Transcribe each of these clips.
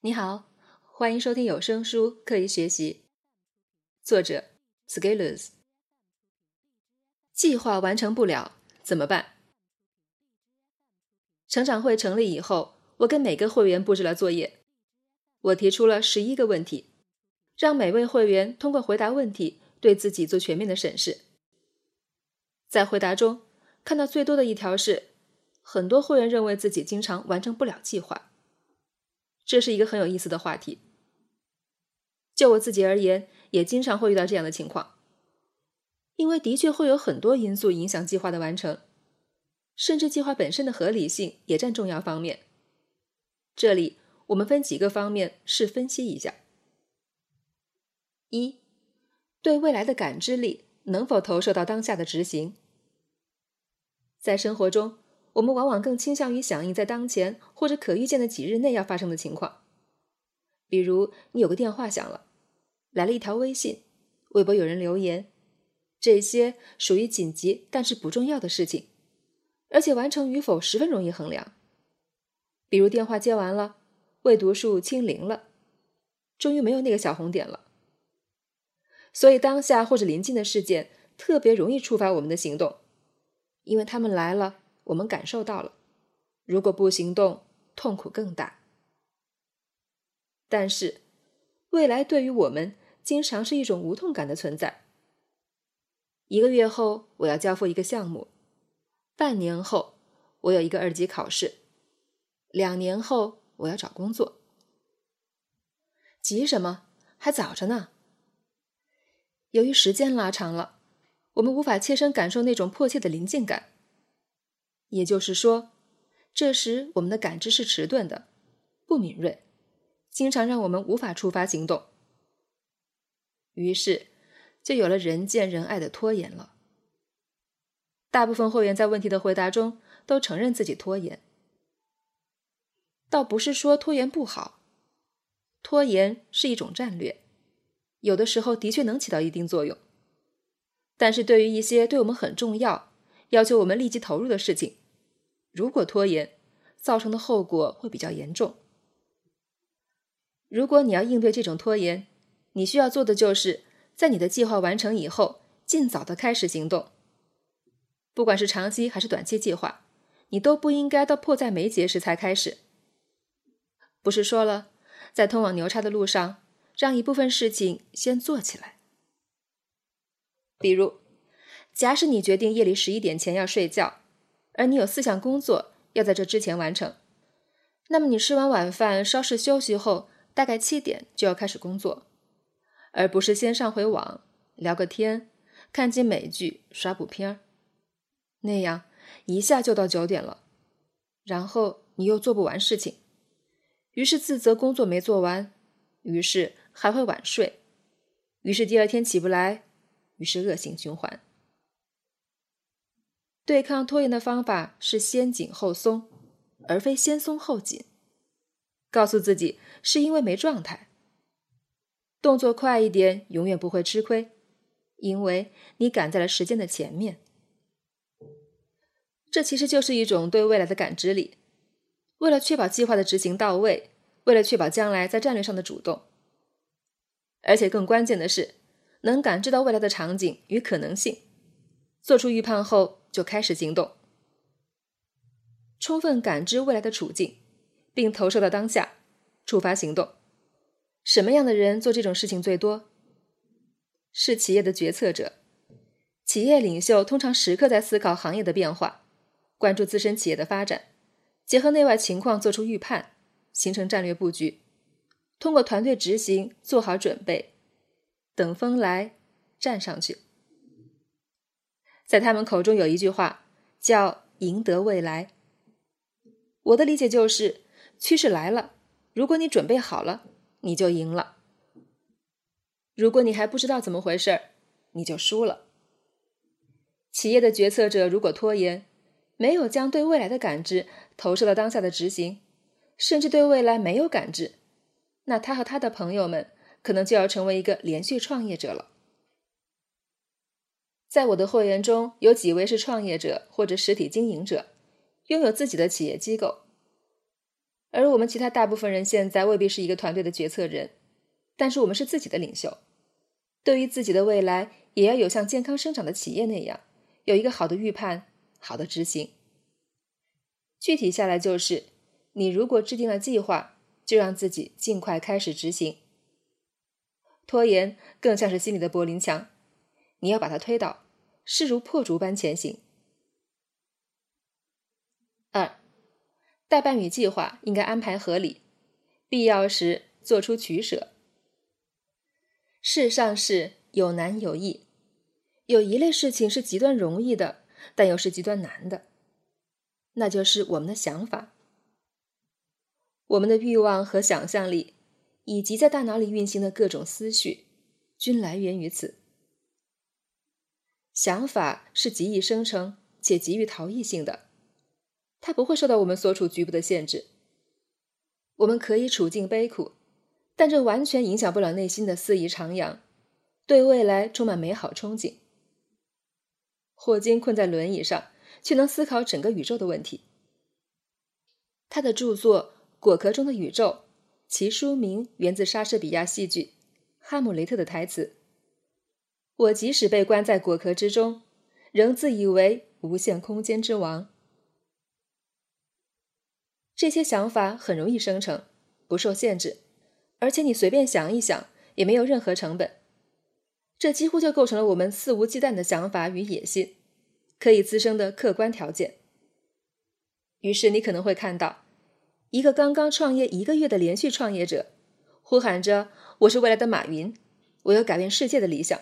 你好，欢迎收听有声书《刻意学习》，作者 Scalers。计划完成不了怎么办？成长会成立以后，我跟每个会员布置了作业，我提出了十一个问题，让每位会员通过回答问题，对自己做全面的审视。在回答中，看到最多的一条是，很多会员认为自己经常完成不了计划。这是一个很有意思的话题。就我自己而言，也经常会遇到这样的情况，因为的确会有很多因素影响计划的完成，甚至计划本身的合理性也占重要方面。这里我们分几个方面试分析一下：一，对未来的感知力能否投射到当下的执行？在生活中。我们往往更倾向于响应在当前或者可预见的几日内要发生的情况，比如你有个电话响了，来了一条微信，微博有人留言，这些属于紧急但是不重要的事情，而且完成与否十分容易衡量。比如电话接完了，未读数清零了，终于没有那个小红点了。所以当下或者临近的事件特别容易触发我们的行动，因为他们来了。我们感受到了，如果不行动，痛苦更大。但是，未来对于我们经常是一种无痛感的存在。一个月后，我要交付一个项目；半年后，我有一个二级考试；两年后，我要找工作。急什么？还早着呢。由于时间拉长了，我们无法切身感受那种迫切的临近感。也就是说，这时我们的感知是迟钝的，不敏锐，经常让我们无法触发行动。于是，就有了人见人爱的拖延了。大部分会员在问题的回答中都承认自己拖延，倒不是说拖延不好，拖延是一种战略，有的时候的确能起到一定作用。但是对于一些对我们很重要。要求我们立即投入的事情，如果拖延，造成的后果会比较严重。如果你要应对这种拖延，你需要做的就是在你的计划完成以后，尽早的开始行动。不管是长期还是短期计划，你都不应该到迫在眉睫时才开始。不是说了，在通往牛叉的路上，让一部分事情先做起来，比如。假使你决定夜里十一点前要睡觉，而你有四项工作要在这之前完成，那么你吃完晚饭稍事休息后，大概七点就要开始工作，而不是先上回网聊个天、看集美剧、刷部片儿，那样一下就到九点了，然后你又做不完事情，于是自责工作没做完，于是还会晚睡，于是第二天起不来，于是恶性循环。对抗拖延的方法是先紧后松，而非先松后紧。告诉自己是因为没状态。动作快一点，永远不会吃亏，因为你赶在了时间的前面。这其实就是一种对未来的感知力。为了确保计划的执行到位，为了确保将来在战略上的主动，而且更关键的是，能感知到未来的场景与可能性，做出预判后。就开始行动，充分感知未来的处境，并投射到当下，触发行动。什么样的人做这种事情最多？是企业的决策者。企业领袖通常时刻在思考行业的变化，关注自身企业的发展，结合内外情况做出预判，形成战略布局，通过团队执行做好准备，等风来站上去。在他们口中有一句话叫“赢得未来”。我的理解就是，趋势来了，如果你准备好了，你就赢了；如果你还不知道怎么回事你就输了。企业的决策者如果拖延，没有将对未来的感知投射到当下的执行，甚至对未来没有感知，那他和他的朋友们可能就要成为一个连续创业者了。在我的会员中有几位是创业者或者实体经营者，拥有自己的企业机构，而我们其他大部分人现在未必是一个团队的决策人，但是我们是自己的领袖。对于自己的未来，也要有像健康生长的企业那样，有一个好的预判，好的执行。具体下来就是，你如果制定了计划，就让自己尽快开始执行。拖延更像是心里的柏林墙，你要把它推倒，势如破竹般前行。二，代办与计划应该安排合理，必要时做出取舍。世上事有难有易，有一类事情是极端容易的，但又是极端难的，那就是我们的想法，我们的欲望和想象力。以及在大脑里运行的各种思绪，均来源于此。想法是极易生成且极于逃逸性的，它不会受到我们所处局部的限制。我们可以处境悲苦，但这完全影响不了内心的肆意徜徉，对未来充满美好憧憬。霍金困在轮椅上，却能思考整个宇宙的问题。他的著作《果壳中的宇宙》。其书名源自莎士比亚戏剧《哈姆雷特》的台词：“我即使被关在果壳之中，仍自以为无限空间之王。”这些想法很容易生成，不受限制，而且你随便想一想也没有任何成本。这几乎就构成了我们肆无忌惮的想法与野心可以滋生的客观条件。于是你可能会看到。一个刚刚创业一个月的连续创业者，呼喊着：“我是未来的马云，我有改变世界的理想。”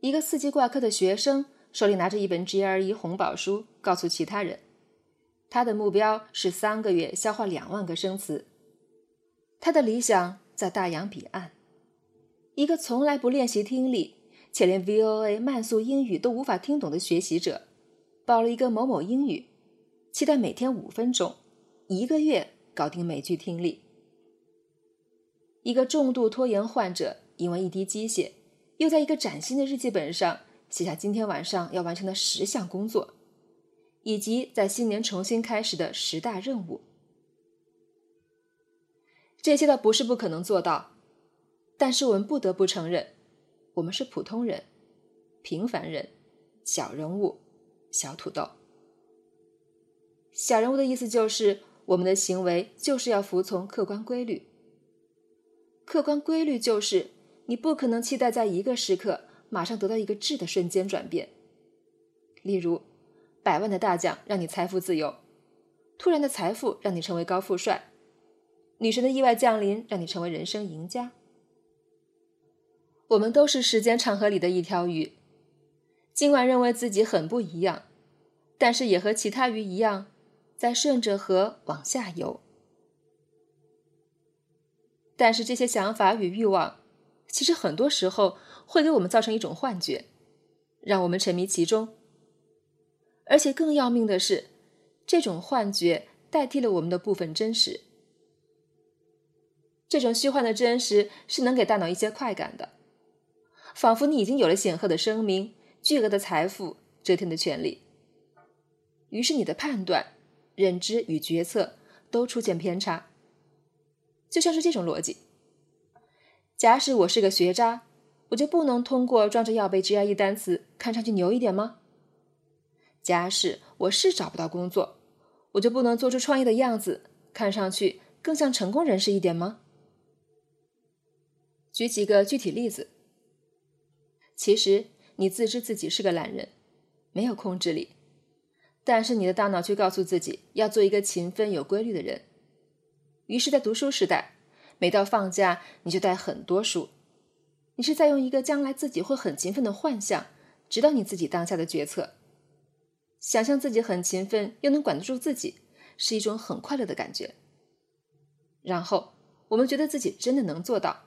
一个四级挂科的学生手里拿着一本 GRE 红宝书，告诉其他人，他的目标是三个月消化两万个生词。他的理想在大洋彼岸。一个从来不练习听力，且连 VOA 慢速英语都无法听懂的学习者，报了一个某某英语，期待每天五分钟。一个月搞定美剧听力。一个重度拖延患者因为一滴鸡血，又在一个崭新的日记本上写下今天晚上要完成的十项工作，以及在新年重新开始的十大任务。这些倒不是不可能做到，但是我们不得不承认，我们是普通人、平凡人、小人物、小土豆。小人物的意思就是。我们的行为就是要服从客观规律。客观规律就是，你不可能期待在一个时刻马上得到一个质的瞬间转变。例如，百万的大奖让你财富自由，突然的财富让你成为高富帅，女神的意外降临让你成为人生赢家。我们都是时间长河里的一条鱼，尽管认为自己很不一样，但是也和其他鱼一样。在顺着河往下游，但是这些想法与欲望，其实很多时候会给我们造成一种幻觉，让我们沉迷其中。而且更要命的是，这种幻觉代替了我们的部分真实。这种虚幻的真实是能给大脑一些快感的，仿佛你已经有了显赫的声名、巨额的财富、遮天的权利，于是你的判断。认知与决策都出现偏差，就像是这种逻辑：假使我是个学渣，我就不能通过装着要背 GRE 单词看上去牛一点吗？假使我是找不到工作，我就不能做出创业的样子，看上去更像成功人士一点吗？举几个具体例子。其实你自知自己是个懒人，没有控制力。但是你的大脑却告诉自己要做一个勤奋有规律的人，于是，在读书时代，每到放假你就带很多书，你是在用一个将来自己会很勤奋的幻象指导你自己当下的决策。想象自己很勤奋又能管得住自己，是一种很快乐的感觉。然后我们觉得自己真的能做到。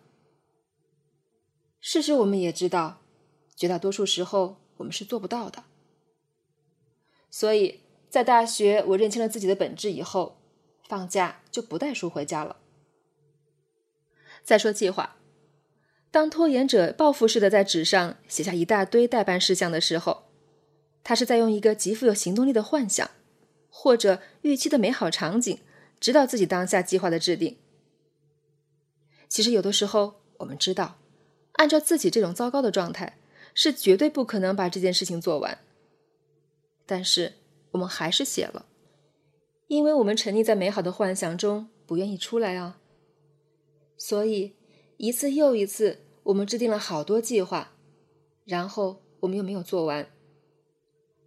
事实我们也知道，绝大多数时候我们是做不到的。所以在大学，我认清了自己的本质以后，放假就不带书回家了。再说计划，当拖延者报复似的在纸上写下一大堆待办事项的时候，他是在用一个极富有行动力的幻想，或者预期的美好场景，指导自己当下计划的制定。其实有的时候，我们知道，按照自己这种糟糕的状态，是绝对不可能把这件事情做完。但是我们还是写了，因为我们沉溺在美好的幻想中，不愿意出来啊。所以一次又一次，我们制定了好多计划，然后我们又没有做完。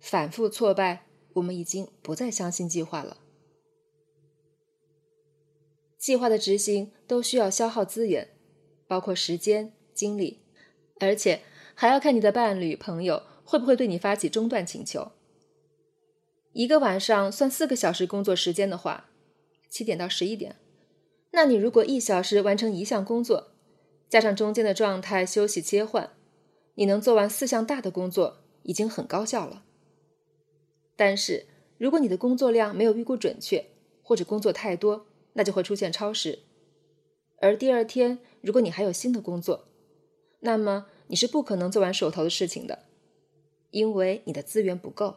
反复挫败，我们已经不再相信计划了。计划的执行都需要消耗资源，包括时间、精力，而且还要看你的伴侣、朋友会不会对你发起中断请求。一个晚上算四个小时工作时间的话，七点到十一点，那你如果一小时完成一项工作，加上中间的状态休息切换，你能做完四项大的工作，已经很高效了。但是，如果你的工作量没有预估准确，或者工作太多，那就会出现超时。而第二天，如果你还有新的工作，那么你是不可能做完手头的事情的，因为你的资源不够。